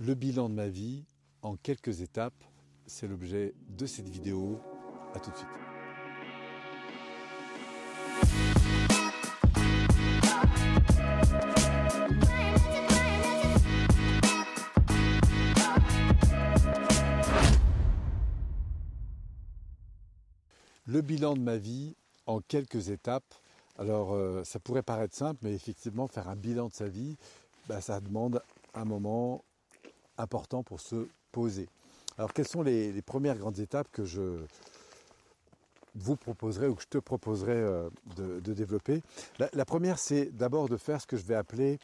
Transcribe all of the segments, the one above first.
Le bilan de ma vie en quelques étapes, c'est l'objet de cette vidéo. A tout de suite. Le bilan de ma vie en quelques étapes. Alors euh, ça pourrait paraître simple, mais effectivement faire un bilan de sa vie, bah, ça demande un moment important pour se poser. Alors quelles sont les, premières grandes étapes que je vous proposerai ou que je te proposerai euh, de, développer? La, première, c'est d'abord de faire ce que je vais appeler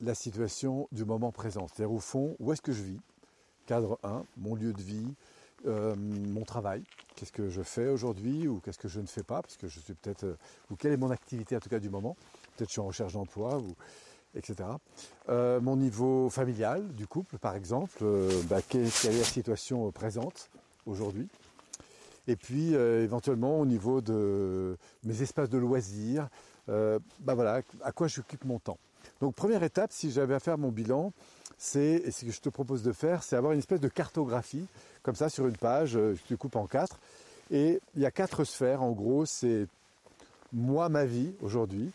la situation du moment présent. C'est-à-dire au fond, où est-ce que je vis? Cadre 1, mon lieu de vie, euh, mon travail, qu'est-ce que je fais aujourd'hui ou qu'est-ce que je ne fais pas, parce que je suis peut-être, euh, ou quelle est mon activité en tout cas du moment, peut-être je suis en recherche d'emploi, ou, etc. Euh, mon niveau familial du couple par exemple, bah, quelle, est la situation présente aujourd'hui, et puis éventuellement au niveau de mes espaces de loisirs, bah voilà, à quoi j'occupe mon temps. Donc première étape, si j'avais à faire mon bilan, c'est, et ce que je te propose de faire, c'est avoir une espèce de cartographie, comme ça sur une page, euh, je te coupe en quatre. Et il y a quatre sphères, en gros, c'est moi, ma vie aujourd'hui,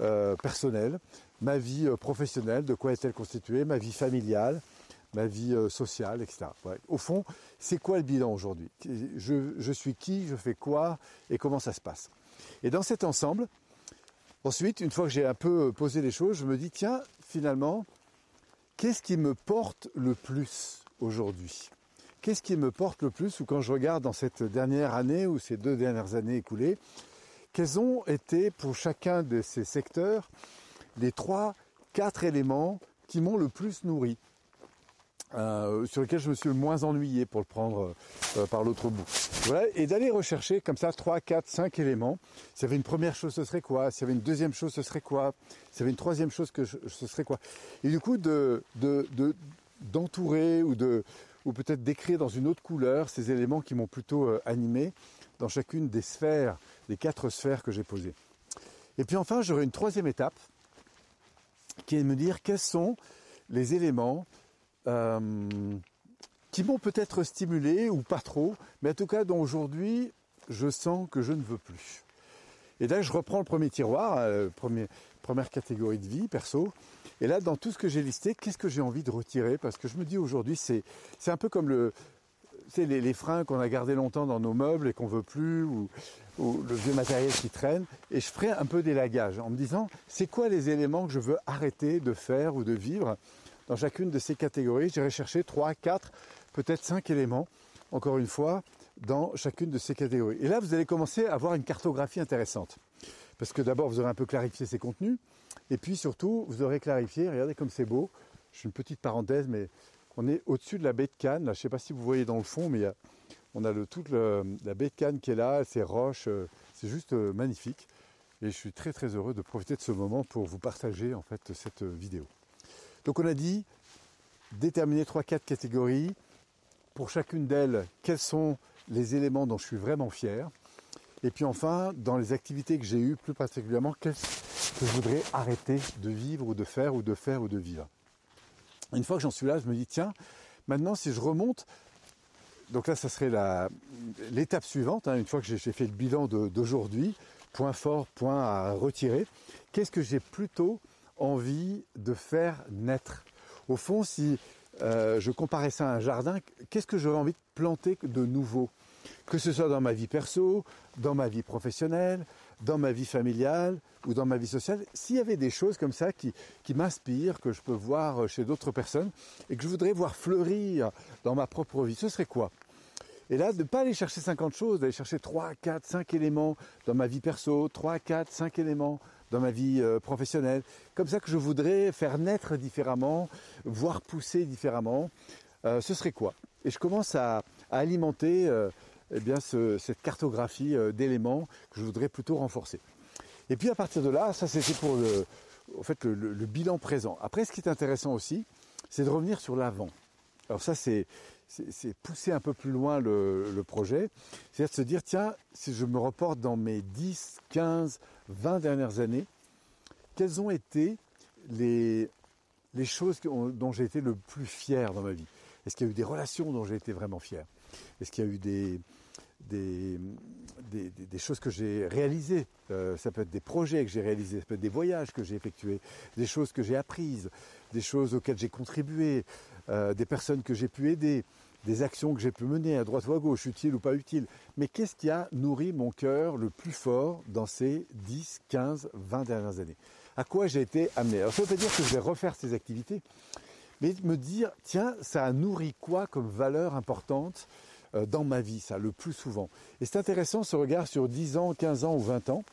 euh, personnelle, ma vie euh, professionnelle, de quoi est-elle constituée, ma vie familiale, ma vie sociale, etc. Au fond, c'est quoi le bilan aujourd'hui? Je, je suis qui, je fais quoi et comment ça se passe? Et dans cet ensemble, ensuite, une fois que j'ai un peu posé les choses, je me dis, tiens, finalement, Qu'est-ce qui me porte le plus aujourd'hui? Qu'est-ce qui me porte le plus? Ou quand je regarde dans cette dernière année ou ces deux dernières années écoulées, quels ont été pour chacun de ces secteurs les trois, quatre éléments qui m'ont le plus nourri euh, sur lequel je me suis le moins ennuyé pour le prendre euh, par l'autre bout. Et d'aller rechercher comme ça 3, 4, 5 éléments. S'il y avait une première chose, ce serait quoi? S'il y avait une deuxième chose, ce serait quoi? S'il y avait une troisième chose, que ce serait quoi? Et du coup, de, de, d'entourer ou de ou peut-être d'écrire dans une autre couleur ces éléments qui m'ont plutôt euh, animé dans chacune des sphères, des quatre sphères que j'ai posées. Et puis enfin, j'aurai une troisième étape qui est de me dire quels sont les éléments euh, qui m'ont peut-être stimulé ou pas trop, mais en tout cas dont aujourd'hui je sens que je ne veux plus. Et là, je reprends le premier tiroir, euh, première catégorie de vie, perso. Et là, dans tout ce que j'ai listé, qu'est-ce que j'ai envie de retirer? Parce que je me dis aujourd'hui, c'est c'est un peu comme le c'est les, freins qu'on a gardés longtemps dans nos meubles et qu'on veut plus, ou, le vieux matériel qui traîne. Et je ferai un peu d'élagage en me disant, c'est quoi les éléments que je veux arrêter de faire ou de vivre dans chacune de ces catégories, j'irai chercher 3, 4, peut-être 5 éléments, encore une fois, dans chacune de ces catégories. Et là, vous allez commencer à avoir une cartographie intéressante. Parce que d'abord, vous aurez un peu clarifié ces contenus, et puis surtout, vous aurez clarifié, regardez comme c'est beau, je fais une petite parenthèse, mais on est au-dessus de la baie de Cannes, là, je ne sais pas si vous voyez dans le fond, mais on a toute la baie de Cannes qui est là, ces roches, euh, c'est juste euh, magnifique. Et je suis très très heureux de profiter de ce moment pour vous partager en fait cette vidéo. Donc on a dit déterminer 3-4 catégories. Pour chacune d'elles, quels sont les éléments dont je suis vraiment fier? Et puis enfin, dans les activités que j'ai eues, plus particulièrement, qu'est-ce que je voudrais arrêter de vivre ou de faire ou de faire ou de vivre? Une fois que j'en suis là, je me dis, tiens, maintenant si je remonte, donc là, ça serait l'étape suivante, hein, une fois que j'ai fait le bilan d'aujourd'hui, point fort, point à retirer, qu'est-ce que j'ai plutôt envie de faire naître? Au fond, si euh, je comparais ça à un jardin, qu'est-ce que j'aurais envie de planter de nouveau? Que ce soit dans ma vie perso, dans ma vie professionnelle, dans ma vie familiale ou dans ma vie sociale, s'il y avait des choses comme ça qui, qui m'inspirent, que je peux voir chez d'autres personnes et que je voudrais voir fleurir dans ma propre vie, ce serait quoi? Et là, de ne pas aller chercher 50 choses, d'aller chercher 3, 4, 5 éléments dans ma vie perso, 3, 4, 5 éléments dans ma vie euh, professionnelle. Comme ça que je voudrais faire naître différemment, voir pousser différemment. Euh, ce serait quoi? Et je commence à, alimenter euh, eh bien cette cartographie d'éléments que je voudrais plutôt renforcer. Et puis à partir de là, ça c'était pour le, en fait, le bilan présent. Après, ce qui est intéressant aussi, c'est de revenir sur l'avant. Alors ça, c'est pousser un peu plus loin le, projet, c'est-à-dire de se dire, tiens, si je me reporte dans mes 10, 15, 20 dernières années, quels ont été les, les choses dont j'ai été le plus fier dans ma vie? Est-ce qu'il y a eu des relations dont j'ai été vraiment fier? Est-ce qu'il y a eu des, choses que j'ai réalisées. Euh, ça peut être des projets que j'ai réalisés, ça peut être des voyages que j'ai effectués, des choses que j'ai apprises, des choses auxquelles j'ai contribué, euh, des personnes que j'ai pu aider, des actions que j'ai pu mener à droite ou à gauche, utiles ou pas utiles. Mais qu'est-ce qui a nourri mon cœur le plus fort dans ces 10, 15, 20 dernières années? À quoi j'ai été amené? Alors ça veut pas dire que je vais refaire ces activités, mais me dire, tiens, ça a nourri quoi comme valeur importante euh, dans ma vie, ça, le plus souvent? Et c'est intéressant ce regard sur 10 ans, 15 ans ou 20 ans,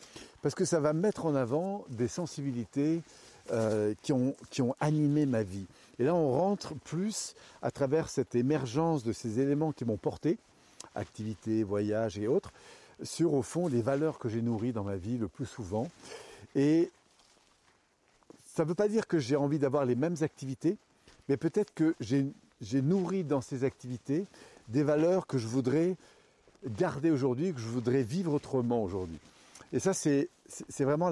parce que ça va mettre en avant des sensibilités euh, qui, ont, qui ont animé ma vie. Et là, on rentre plus à travers cette émergence de ces éléments qui m'ont porté, activité, voyage et autres, sur au fond les valeurs que j'ai nourries dans ma vie le plus souvent. Et ça ne veut pas dire que j'ai envie d'avoir les mêmes activités, mais peut-être que j'ai nourri dans ces activités des valeurs que je voudrais garder aujourd'hui, que je voudrais vivre autrement aujourd'hui. Et ça, c'est vraiment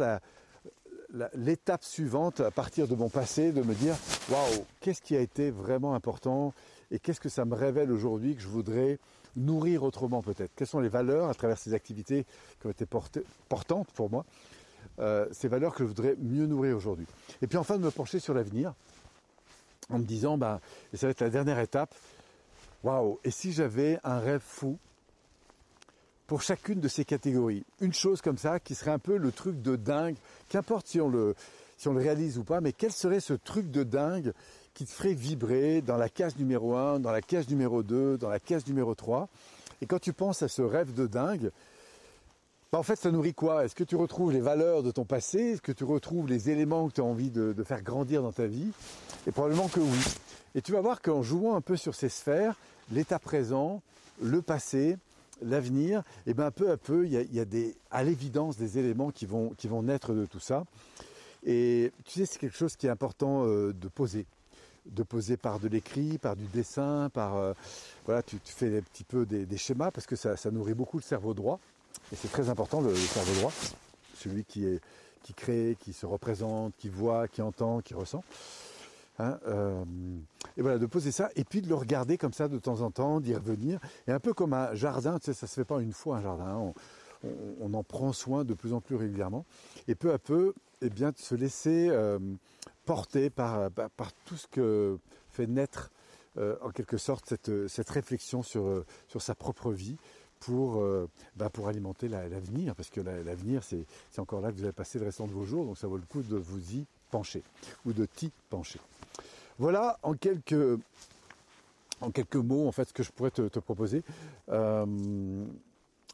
l'étape suivante à partir de mon passé, de me dire, waouh, qu'est-ce qui a été vraiment important et qu'est-ce que ça me révèle aujourd'hui que je voudrais nourrir autrement peut-être Quelles sont les valeurs à travers ces activités qui ont été portantes pour moi euh, Ces valeurs que je voudrais mieux nourrir aujourd'hui. Et puis enfin de me pencher sur l'avenir en me disant, bah, ça va être la dernière étape, Waouh. Et si j'avais un rêve fou pour chacune de ces catégories? Une chose comme ça qui serait un peu le truc de dingue, qu'importe si on le, si on le réalise ou pas, mais quel serait ce truc de dingue qui te ferait vibrer dans la case numéro 1, dans la case numéro 2, dans la case numéro 3 Et quand tu penses à ce rêve de dingue, bah, en fait, ça nourrit quoi? Est-ce que tu retrouves les valeurs de ton passé? Est-ce que tu retrouves les éléments que tu as envie de, faire grandir dans ta vie? Et probablement que oui. Et tu vas voir qu'en jouant un peu sur ces sphères, l'état présent, le passé, l'avenir, et eh bien peu à peu, il y a, des, à l'évidence des éléments qui vont, qui vont naître de tout ça. Et tu sais, c'est quelque chose qui est important euh, de poser. De poser par de l'écrit, par du dessin, par euh, voilà, tu, fais un petit peu des, schémas parce que ça, nourrit beaucoup le cerveau droit. Et c'est très important le, cerveau droit, celui qui est qui crée, qui se représente, qui voit, qui entend, qui ressent. Hein, euh, et voilà, de poser ça et puis de le regarder comme ça de temps en temps, d'y revenir. Et un peu comme un jardin, tu sais, ça se fait pas une fois un jardin, hein. on, en prend soin de plus en plus régulièrement. Et peu à peu, eh bien, de se laisser euh, porter par, par, tout ce que fait naître euh, en quelque sorte cette, cette réflexion sur, sur sa propre vie pour, bah, pour alimenter l'avenir, parce que l'avenir, c'est encore là que vous allez passer le restant de vos jours, donc ça vaut le coup de vous y pencher ou de t'y pencher. Voilà en quelques, en quelques mots en fait ce que je pourrais te, proposer. Euh,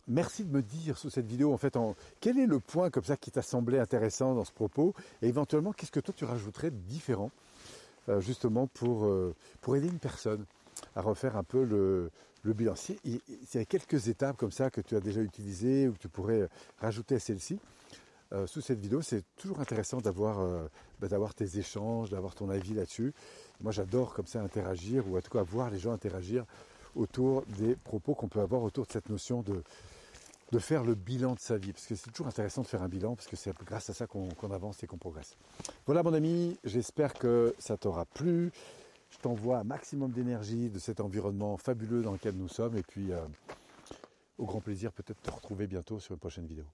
merci de me dire sous cette vidéo en fait quel est le point comme ça qui t'a semblé intéressant dans ce propos et éventuellement qu'est-ce que toi tu rajouterais de différent euh, justement pour, euh, pour aider une personne à refaire un peu le, bilan. S'il y a quelques étapes comme ça que tu as déjà utilisées ou que tu pourrais rajouter à celle-ci, euh, sous cette vidéo. C'est toujours intéressant d'avoir euh, bah, d'avoir tes échanges, d'avoir ton avis là-dessus. Moi, j'adore comme ça interagir ou en tout cas voir les gens interagir autour des propos qu'on peut avoir autour de cette notion de, de faire le bilan de sa vie. Parce que c'est toujours intéressant de faire un bilan, parce que c'est grâce à ça qu'on avance et qu'on progresse. Voilà mon ami, j'espère que ça t'aura plu. Je t'envoie un maximum d'énergie de cet environnement fabuleux dans lequel nous sommes. Et puis, euh, au grand plaisir peut-être te retrouver bientôt sur une prochaine vidéo.